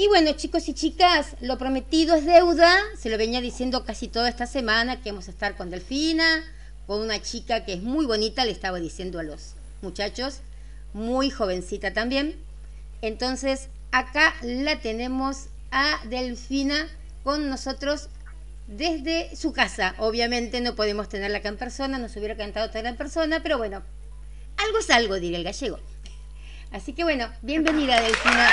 Y bueno, chicos y chicas, lo prometido es deuda. Se lo venía diciendo casi toda esta semana que vamos a estar con Delfina, con una chica que es muy bonita, le estaba diciendo a los muchachos, muy jovencita también. Entonces, acá la tenemos a Delfina con nosotros desde su casa. Obviamente no podemos tenerla acá en persona, nos hubiera cantado tenerla en persona, pero bueno, algo es algo, diría el gallego. Así que bueno, bienvenida Delfina.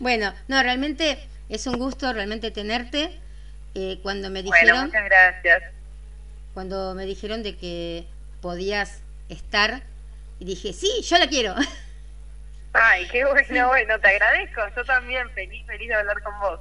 Bueno, no, realmente es un gusto realmente tenerte. Eh, cuando me dijeron... Bueno, muchas gracias. Cuando me dijeron de que podías estar, y dije, sí, yo la quiero. Ay, qué bueno, bueno, te agradezco. Yo también, feliz, feliz de hablar con vos.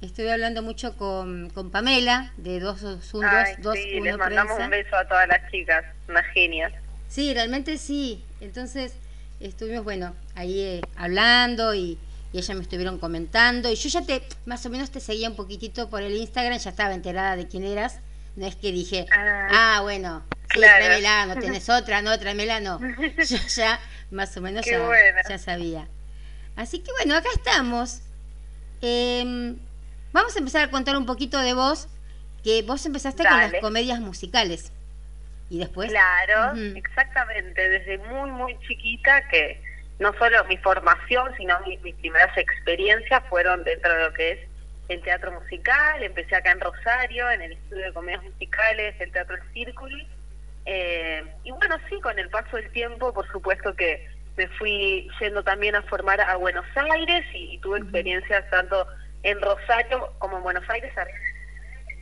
Estuve hablando mucho con, con Pamela, de dos dos, Ay, dos sí, les mandamos un beso a todas las chicas, una genia. Sí, realmente sí. Entonces estuvimos, bueno, ahí eh, hablando y, y ella me estuvieron comentando y yo ya te, más o menos te seguía un poquitito por el Instagram, ya estaba enterada de quién eras. No es que dije, ah, ah bueno, sí, tráemela, no tenés otra, no, tráemela, no. Yo ya más o menos ya, sabía. Así que bueno, acá estamos. Em, vamos a empezar a contar un poquito de vos, que vos empezaste con las comedias musicales. Y después... Claro, exactamente, desde muy, muy chiquita que no solo mi formación, sino mis, primeras experiencias fueron dentro de lo que es el teatro musical. Empecé acá en Rosario, en el estudio de comedias musicales, el Teatro El Círculo. Eh, y bueno, sí, con el paso del tiempo, por supuesto que me fui yendo también a formar a Buenos Aires y, tuve experiencias tanto en Rosario como en Buenos Aires,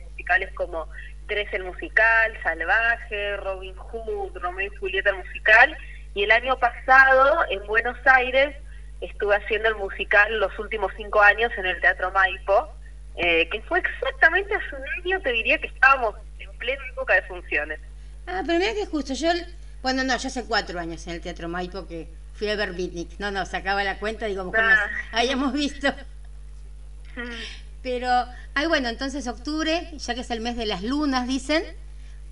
musicales como Tres el musical, Salvaje, Robin Hood, Romeo y Julieta el musical y el año pasado, en Buenos Aires, estuve haciendo el musical los últimos cinco años en el Teatro Maipo, eh, que fue exactamente hace un año, te diría que estábamos en plena época de funciones. Ah, pero mira que justo, yo, bueno, no, yo hace cuatro años en el Teatro Maipo que fui a ver Bitnik. No, no, sacaba la cuenta, digo, mejor ah. hayamos visto. Pero, ay, bueno, entonces octubre, ya que es el mes de las lunas, dicen,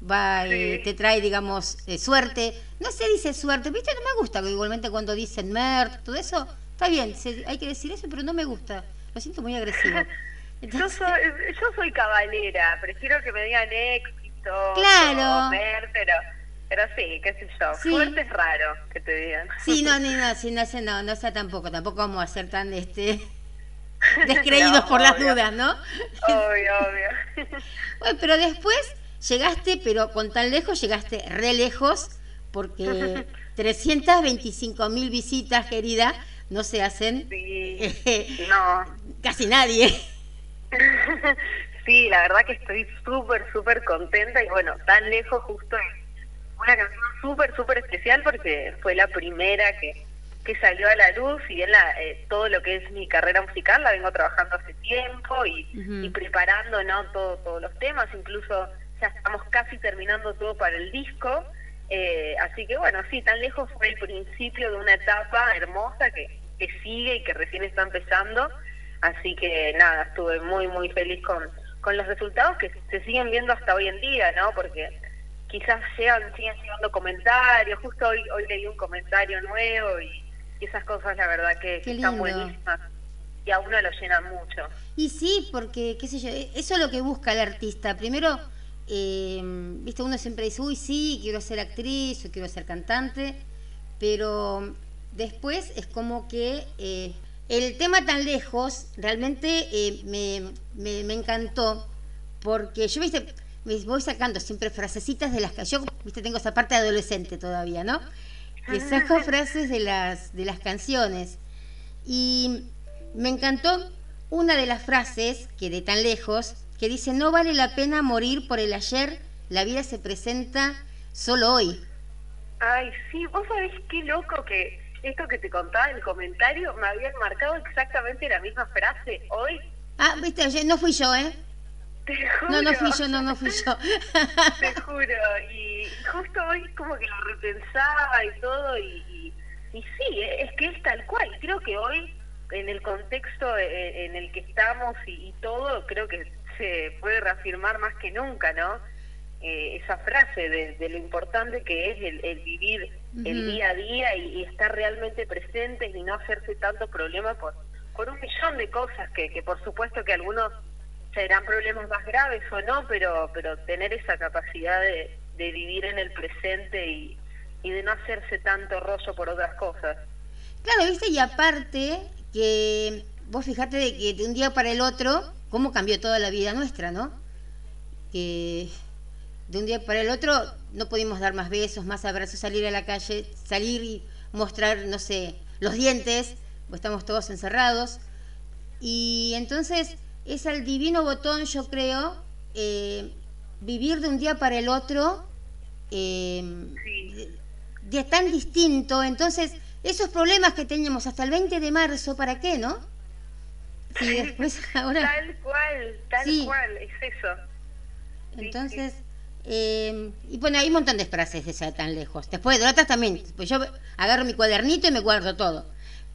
va y te trae, digamos, eh, suerte. No se dice suerte, ¿viste? No me gusta igualmente cuando dicen mer, todo eso. Está bien, hay que decir eso, pero no me gusta. Lo siento muy agresivo. Yo, soy, yo soy cabalera, prefiero que me digan éxito, claro. pero... Pero sí, qué sé yo, suerte es raro que te digan. Sí, no, ni no, sí, no, sé, no, no sea tampoco, tampoco vamos a ser tan este descreídos por las dudas, ¿no? Obvio, obvio. bueno, pero después Llegaste, pero con tan lejos llegaste re lejos, porque 325 mil visitas, querida, no se hacen sí, no. casi nadie. sí, la verdad que estoy súper, súper contenta y bueno, tan lejos justo una canción súper, súper especial porque fue la primera que, que salió a la luz y bien la, eh, todo lo que es mi carrera musical la vengo trabajando hace tiempo y, y preparando no todo, todos los temas, incluso ya estamos casi terminando todo para el disco. Eh, así que bueno, sí, tan lejos fue el principio de una etapa hermosa que, que sigue y que recién está empezando. Así que nada, estuve muy, muy feliz con, con los resultados que se siguen viendo hasta hoy en día, ¿no? Porque quizás llegan, siguen llegando comentarios. Justo hoy, hoy leí un comentario nuevo y, esas cosas, la verdad, que, están buenísimas y a uno lo llenan mucho. Y sí, porque, qué sé yo, eso es lo que busca el artista. Primero, eh, viste, uno siempre dice, uy, sí, quiero ser actriz o quiero ser cantante, pero después es como que eh, el tema tan lejos realmente eh, me, me, encantó, porque yo, viste, me voy sacando siempre frasecitas de las que yo, viste, tengo esa parte adolescente todavía, ¿no? Que saco frases de las, de las canciones. Y me encantó una de las frases que de tan lejos que dice, no vale la pena morir por el ayer, la vida se presenta solo hoy. Ay, sí, vos sabés qué loco que esto que te contaba en el comentario me habían marcado exactamente la misma frase hoy. Ah, viste, no fui yo, ¿eh? Te juro. No, no fui yo, no, no fui yo. Te juro, y justo hoy como que lo repensaba y todo, y, Y sí, es que es tal cual. Creo que hoy, en el contexto eh, en el que estamos y, todo, creo que se puede reafirmar más que nunca, ¿no? Eh, esa frase de, lo importante que es el, vivir el día a día y, estar realmente presentes y no hacerse tanto problema por, por un millón de cosas que, que por supuesto que algunos serán problemas más graves o no, pero, pero tener esa capacidad de, de vivir en el presente y, y de no hacerse tanto rollo por otras cosas. Claro, viste, y aparte que vos fijate de que de un día para el otro, cómo cambió toda la vida nuestra, ¿no? Que de un día para el otro no pudimos dar más besos, más abrazos, salir a la calle, salir y mostrar, no sé, los dientes, pues estamos todos encerrados. Y entonces es al divino botón, yo creo, eh, vivir de un día para el otro eh, de, tan distinto. Entonces, esos problemas que teníamos hasta el 20 de marzo, ¿para qué, no? después ahora... Tal cual, tal cual, es eso. Entonces, eh, y bueno, hay un montón de frases de tan lejos. Después de otras también, pues yo agarro mi cuadernito y me guardo todo.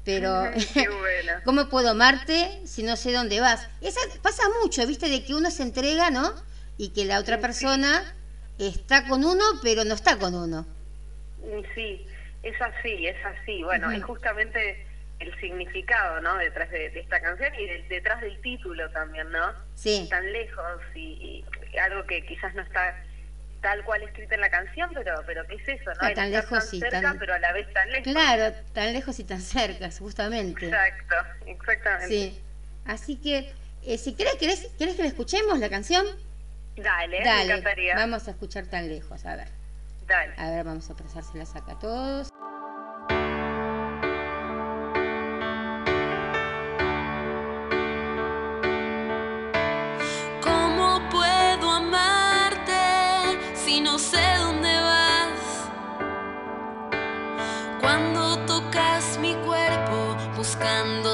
Pero, ¿cómo puedo amarte si no sé dónde vas? Esa pasa mucho, ¿viste? De que uno se entrega, ¿no? Y que la otra persona está con uno, pero no está con uno. Sí, es así, es así. Bueno, es justamente el significado, ¿no? Detrás de, esta canción y detrás del título también, ¿no? Sí. Tan lejos y, algo que quizás no está tal cual escrita en la canción, pero pero ¿qué es eso, no? tan lejos y cerca, tan... pero a la vez tan lejos. Claro, tan lejos y tan cerca, justamente. Exacto, exactamente. Sí. Así que, eh, si querés, querés, ¿querés que la escuchemos la canción? Dale, Dale, me encantaría. Vamos a escuchar tan lejos, a ver. Dale. A ver, vamos a pasárselas acá a todos. Buscando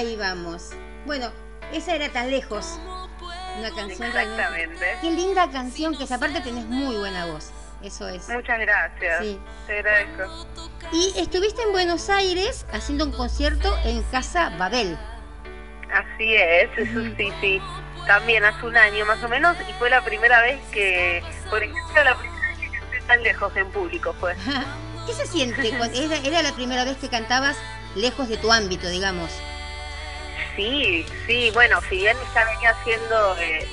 Ahí vamos. Bueno, esa era tan lejos. Una canción realmente- Exactamente. Qué linda canción, que esa parte tenés muy buena voz. Eso es. Muchas gracias. Sí. Te agradezco. Y estuviste en Buenos Aires haciendo un concierto en Casa Babel. Así es, eso sí, sí. También hace un año más o menos y fue la primera vez que, por ejemplo, la primera vez que canté tan lejos en público fue. ¿Qué se siente? Era, era la primera vez que cantabas lejos de tu ámbito, digamos. Sí, sí, bueno, si bien ya venía haciendo eh,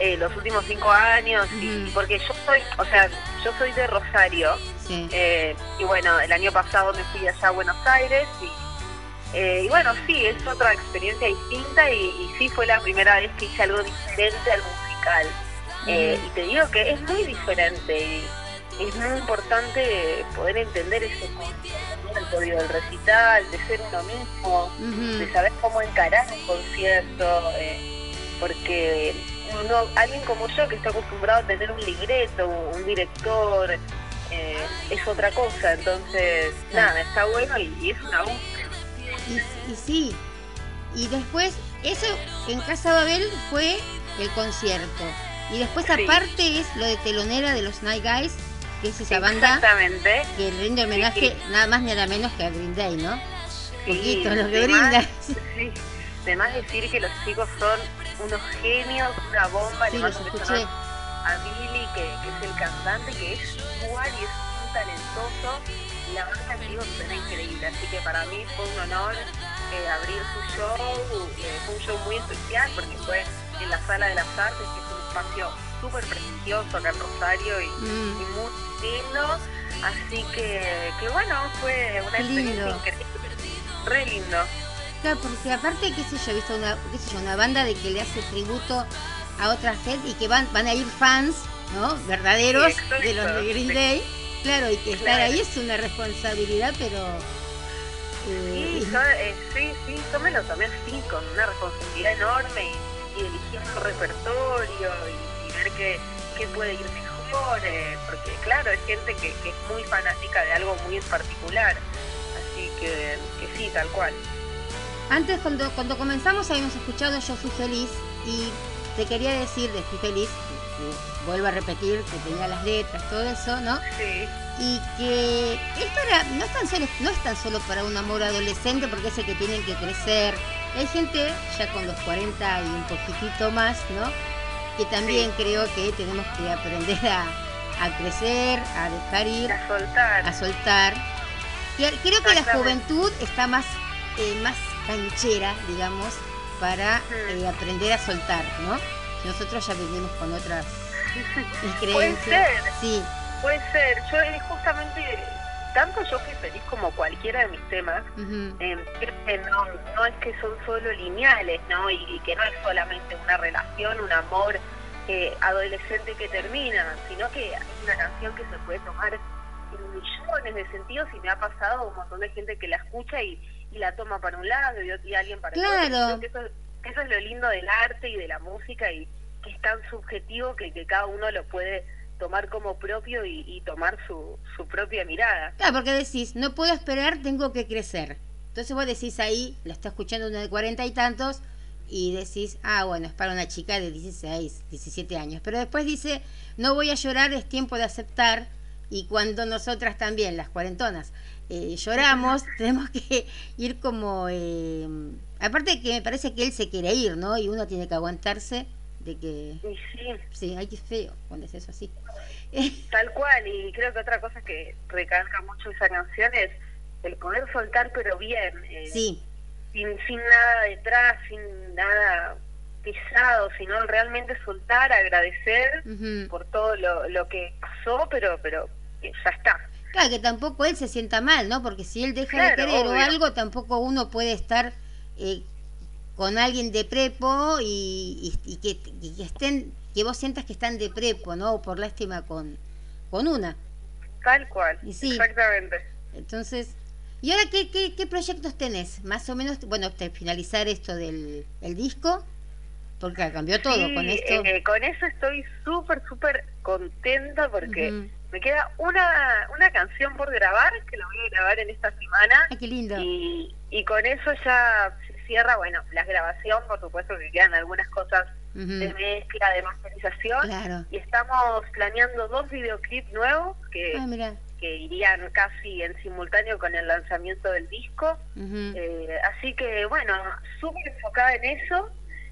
eh, los últimos cinco años, y, porque yo soy, o sea, yo soy de Rosario, Sí. eh, y bueno, el año pasado me fui allá a Buenos Aires, y, eh, y bueno, sí, es otra experiencia distinta, y, y sí fue la primera vez que hice algo diferente al musical. Eh, Ujú. y te digo que es muy diferente, y es muy importante poder entender ese concepto del recital, de ser uno mismo, de saber cómo encarar un concierto, eh, porque uno, alguien como yo que está acostumbrado a tener un libreto, un director, eh, es otra cosa, entonces Claro. nada, está bueno y, y es una búsqueda. Y, y sí. Y después, eso en Casa Babel fue el concierto. Y después, Sí. aparte, es lo de telonera de los Night Guys, que es esa banda Exactamente. que rinde homenaje nada más ni nada menos que a Green Day, ¿no? Sí, Poquito lo que además- brinda. Sí, además decir que los chicos son unos genios, una bomba, Sí, los un escuché. a Billy, que, que es el cantante, que es igual y es muy talentoso. Y la banda que digo suena increíble, así que para mí fue un honor eh, abrir su show. eh, fue un show muy especial porque fue en la Sala de las Artes, que es un espacio súper prestigioso acá en Rosario y, Mm. y muy lindo. Así que, que bueno, fue una experiencia lindo. increíble. Re lindo. Claro, porque aparte, qué sé yo, he visto una, qué sé yo, una banda de que le hace tributo a otra gente y que van, van a ir fans, ¿no? Verdaderos Sí, exacto, de los de Green sí. Day. Claro, y que estar ahí es una responsabilidad, pero... eh, Sí, yo, eh, sí, sí, yo me lo tomé así, con una responsabilidad enorme y, eligiendo repertorio y ver qué, qué puede ir mejor, eh, porque claro, es gente que, que es muy fanática de algo muy en particular, así que, que sí, tal cual. Antes, cuando, cuando comenzamos, habíamos escuchado Yo Fui Feliz y te quería decir de Fui Feliz, que, vuelvo a repetir, que tenía las letras, todo eso, ¿no? Sí, Y que esto era, no, es tan solo, no es tan solo para un amor adolescente, porque es el que tienen que crecer. Hay gente ya con los 40 y un poquitito más, ¿no? Que también creo que tenemos que aprender a, a crecer, a dejar ir, a soltar. a soltar. Creo que la juventud está más, eh, más canchera, digamos, para eh, aprender a soltar, ¿no? Nosotros ya venimos con otras eh, Puede creencias. ser. Sí, Puede ser, yo eh, justamente, tanto yo fui feliz como cualquiera de mis temas, ujú, eh, creo que no, no es que son solo lineales, ¿no? Y, y que no es solamente una relación, un amor eh, adolescente que termina, sino que es una canción que se puede tomar en millones de sentidos y me ha pasado un montón de gente que la escucha y, y la toma para un lado y, alguien para el otro. Que eso, que eso es lo lindo del arte y de la música y que es tan subjetivo que, que cada uno lo puede tomar como propio y, y tomar su, su propia mirada. Claro, porque decís, no puedo esperar, tengo que crecer. Entonces vos decís ahí, la está escuchando uno de cuarenta y tantos, y decís, ah, bueno, es para una chica de 16, 17 años. Pero después dice, no voy a llorar, es tiempo de aceptar. Y cuando nosotras también, las cuarentonas, eh, lloramos, tenemos que ir como... eh, aparte que me parece que él se quiere ir, ¿no? Y uno tiene que aguantarse de que... Sí, Sí, ay, qué feo cuando es eso así. Tal cual, y creo que otra cosa que recalca mucho esa canción es el poder soltar pero bien, eh, Sí, sin, sin nada detrás, sin nada pesado, sino realmente soltar, agradecer por todo lo, lo que pasó, pero pero ya está. Claro, que tampoco él se sienta mal, ¿no? Porque si él deja Claro, de querer o algo, tampoco uno puede estar eh, con alguien de prepo y, y- y que, y que estén, que vos sientas que están de prepo, ¿no? O por lástima con, con una. Tal cual, Y sí. exactamente. Entonces, ¿y ahora qué, qué, qué proyectos tenés? Más o menos, bueno, finalizar esto del el disco, porque cambió todo Sí, con esto. eh, con eso estoy súper, súper contenta porque me queda una, una canción por grabar, que la voy a grabar en esta semana. Ay, qué lindo. Y, y con eso ya, cierra, bueno, la grabación, por supuesto que quedan algunas cosas de mezcla, de masterización. Y estamos planeando dos videoclips nuevos que, ah, que irían casi en simultáneo con el lanzamiento del disco. Eh, así que, bueno, súper enfocada en eso.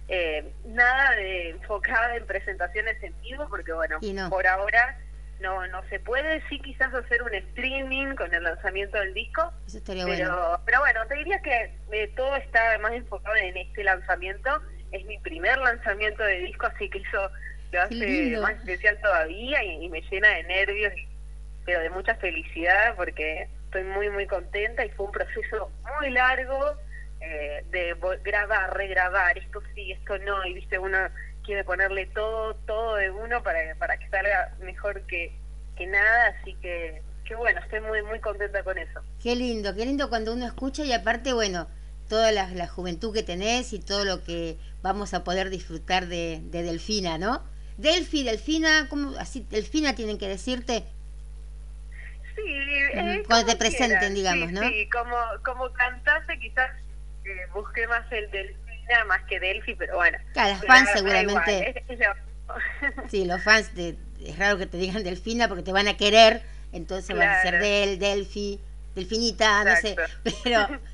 Eh, nada de enfocada en presentaciones en vivo, porque, bueno, por ahora no no se puede sí quizás hacer un streaming con el lanzamiento del disco Eso estaría pero bueno. pero bueno te diría que eh, todo está más enfocado en este lanzamiento es mi primer lanzamiento de disco, así que eso lo hace más especial todavía y, me llena de nervios, pero de mucha felicidad porque estoy muy, muy contenta y fue un proceso muy largo eh, de grabar, regrabar, esto sí, esto no, y viste, uno quiere ponerle todo, todo de uno para, para que salga mejor que, que nada, así que, que bueno, estoy muy, muy contenta con eso. Qué lindo, qué lindo cuando uno escucha y aparte, bueno, toda la, la, juventud que tenés y todo lo que vamos a poder disfrutar de, de Delfina, ¿no? Delfi, Delfina, ¿cómo, así, Delfina tienen que decirte. Sí, eh, cuando te presenten, digamos, ¿no? Sí, como, como cantante quizás eh, busqué más el Delfina más que Delfi, pero bueno. Claro, los fans seguramente. sí, los fans, de, es raro que te digan Delfina porque te van a querer, entonces van a ser Del, Delfi, Delfinita, no sé, pero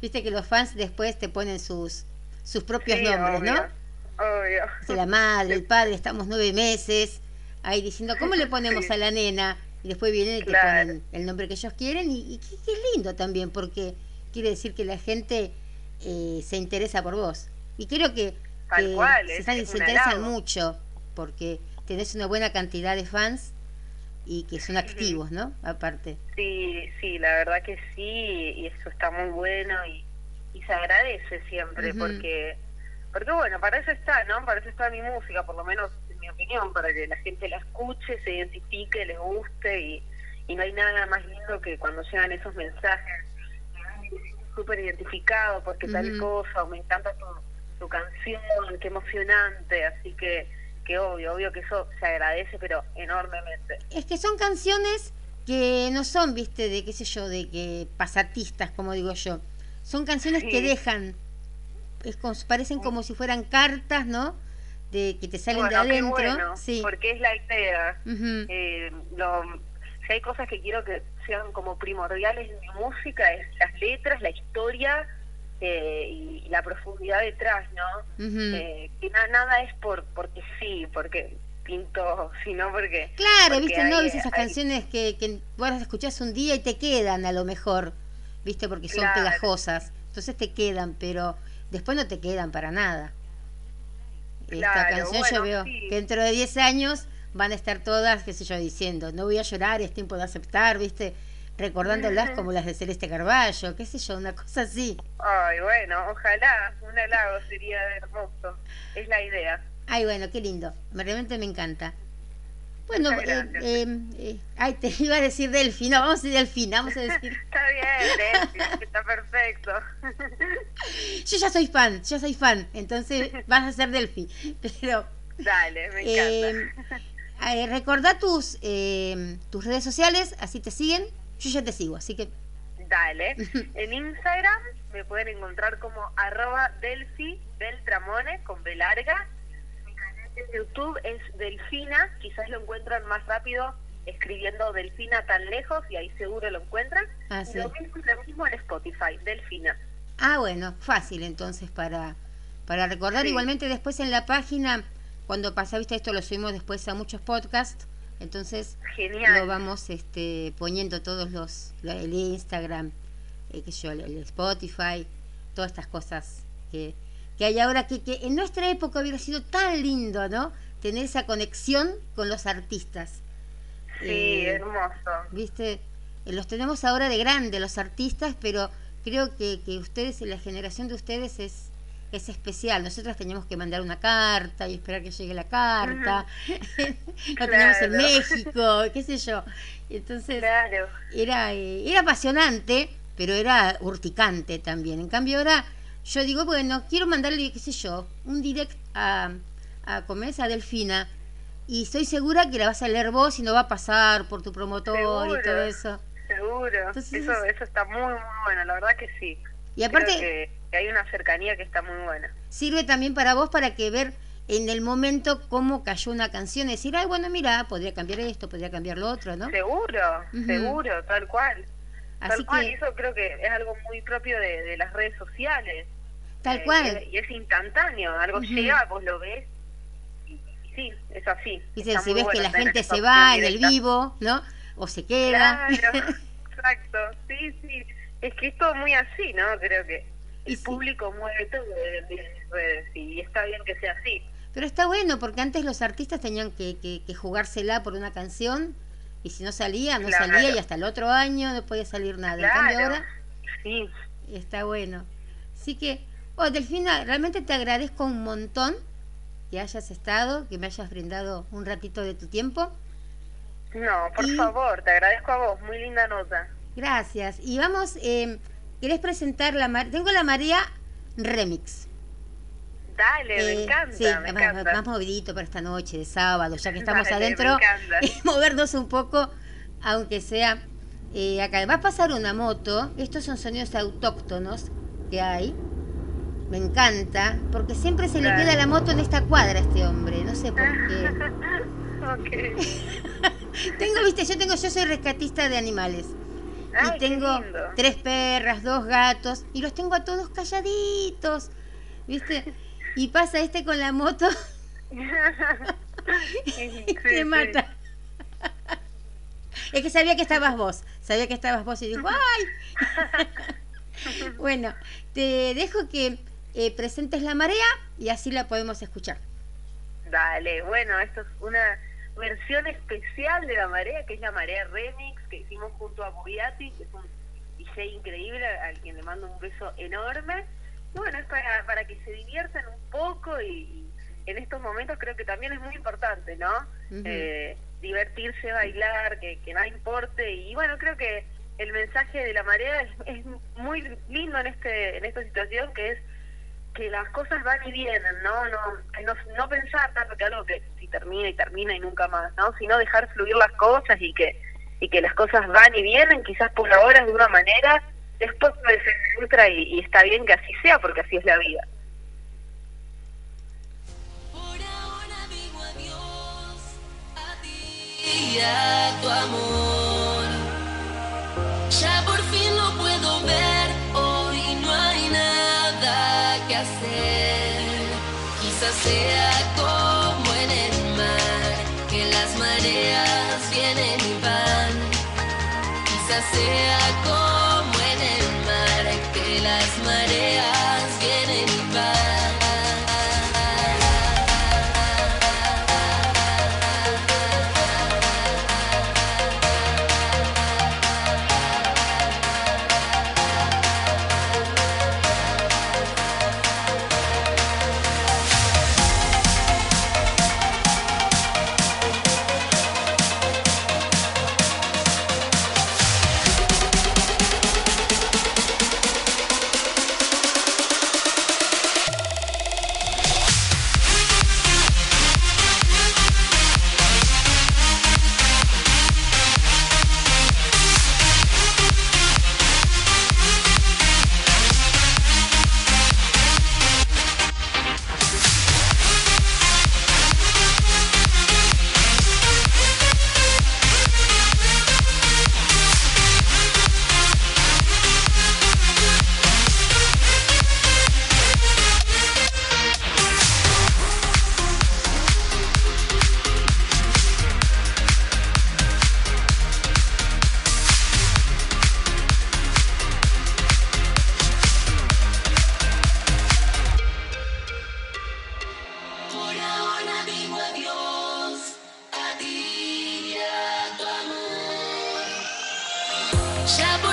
Viste que los fans después te ponen sus, sus propios nombres, ¿no? Obvio. la madre, el padre, estamos nueve meses ahí diciendo, ¿cómo le ponemos a la nena? Y después vienen y te ponen el nombre que ellos quieren y, y qué, lindo también, porque quiere decir que la gente eh, se interesa por vos. Y creo que, se, están, se interesan mucho, porque tenés una buena cantidad de fans y que son activos, ¿no? Aparte. Sí, sí, la verdad que sí, y eso está muy bueno y, y se agradece siempre, porque, porque bueno, para eso está, ¿no? Para eso está mi música, por lo menos en mi opinión, para que la gente la escuche, se identifique, les guste y, y no hay nada más lindo que cuando llegan esos mensajes súper identificado porque tal cosa, o me encanta tu, tu canción, qué emocionante, así que que obvio, obvio que eso se agradece, pero enormemente. Es que son canciones que no son, viste, de qué sé yo, de que pasatistas, como digo yo. Son canciones que dejan, es como, parecen como si fueran cartas, ¿no? De que te salen de adentro. sí. Porque es la idea. Eh, si hay cosas que quiero que sean como primordiales en mi música, es las letras, la historia eh, y, la profundidad detrás, ¿no? eh, que nada es por porque sí, porque pinto, sino porque... Claro, viste, no, viste esas canciones que, que vos las escuchás un día y te quedan a lo mejor, viste, porque son pegajosas, entonces te quedan, pero después no te quedan para nada. Esta canción yo veo que dentro de 10 años van a estar todas, qué sé yo, diciendo, no voy a llorar, es tiempo de aceptar, viste, recordándolas como las de Celeste Carballo, qué sé yo, una cosa así. Ay, bueno, ojalá, un halago sería hermoso, es la idea. Ay, bueno, qué lindo, realmente me encanta. Bueno, eh, eh, eh, ay, te iba a decir Delfi, no, vamos a decir Delfina, vamos a decir. está bien, Delfi, está perfecto. Yo ya soy fan, ya soy fan, entonces vas a ser Delfi, pero... Dale, me encanta. Eh, recordá tus, tus redes sociales, así te siguen. Yo ya te sigo, así que... Dale. en Instagram me pueden encontrar como arroba Delfi Beltramone con B larga. Mi canal de YouTube es Delfina, quizás lo encuentran más rápido escribiendo Delfina tan lejos y ahí seguro lo encuentran. Ah, y lo, mismo, en Spotify, Delfina. Ah, bueno, fácil entonces para, para recordar. Igualmente después en la página, cuando pasa, viste, esto lo subimos después a muchos podcasts entonces lo vamos este, poniendo todos los, el Instagram, eh, que yo, el Spotify, todas estas cosas que, que hay ahora, que, que en nuestra época hubiera sido tan lindo, ¿no? Tener esa conexión con los artistas. Sí, eh, hermoso. Viste, eh, los tenemos ahora de grande, los artistas, pero creo que, que ustedes, la generación de ustedes es es especial. Nosotros teníamos que mandar una carta y esperar que llegue la carta. Lo teníamos en México, qué sé yo. Entonces, era, eh, era apasionante, pero era urticante también. En cambio, ahora yo digo, bueno, quiero mandarle, qué sé yo, un direct a, a Comesa a Delfina. Y estoy segura que la vas a leer vos y no va a pasar por tu promotor y todo eso. Seguro. eso, eso está muy, muy bueno, la verdad que sí. Y aparte, Creo que, que hay una cercanía que está muy buena. sirve también para vos para que ver en el momento cómo cayó una canción, decir, ay, bueno, mira, podría cambiar esto, podría cambiar lo otro, ¿no? Seguro, Ujú. seguro, tal cual. Así tal cual, y que, eso creo que es algo muy propio de, de las redes sociales. tal Eh, cual. Y es, instantáneo, algo Ujú. llega, vos lo ves y, y sí, es así. Está si ves que bueno la tener gente se va en el vivo, ¿no? O se queda. Claro, exacto, sí, sí. Es que es todo muy así, ¿no? Creo que el sí. público mueve todo las redes y está bien que sea así. Pero está bueno, porque antes los artistas tenían que, que, que jugársela por una canción, y si no salía, no Claro. salía, y hasta el otro año no podía salir nada. En cambio Claro, ahora sí. está bueno. Así que, oh, Delfina, realmente te agradezco un montón que hayas estado, que me hayas brindado un ratito de tu tiempo. No, por Y- favor, te agradezco a vos, muy linda nota. Gracias. Y vamos, eh, ¿querés presentar la Mar- Tengo la María Remix. Dale, me Eh, encanta, sí, me más, encanta. más movidito para esta noche de sábado, ya que estamos Dale, me adentro, encanta. movernos un poco, aunque sea eh, acá. Va a pasar una moto, estos son sonidos autóctonos que hay. Me encanta, porque siempre se le queda la moto en esta cuadra a este hombre, no sé por qué. ok. Tengo, viste, yo tengo, yo soy rescatista de animales. Ay, y tengo tres perras, dos gatos, y los tengo a todos calladitos, ¿viste? Y pasa este con la moto y te mata. Es que sabía que estabas vos, sabía que estabas vos y dijo, ¡ay! bueno, te dejo que eh, presentes la marea y así la podemos escuchar. Dale, bueno, esto es una versión especial de La Marea, que es La Marea Remix, que hicimos junto a Bugatti, que es un DJ increíble, al quien le mando un beso enorme. Y bueno, es para, para que se diviertan un poco y, y en estos momentos creo que también es muy importante, ¿no? Eh, divertirse, bailar, que, que nada importe. Y bueno, creo que el mensaje de La Marea es, es muy lindo en, este, en esta situación, que es que las cosas van y vienen, ¿no? No, no, pensar tanto que algo que si termina y termina y nunca más, ¿no? Sino dejar fluir las cosas y que y que las cosas van y vienen, quizás por ahora de una manera, después de otra y, y está bien que así sea porque así es la vida. Por ahora digo adiós a ti y a tu amor. Quizás sea como en el mar, que las mareas vienen y van. Quizás sea como Ya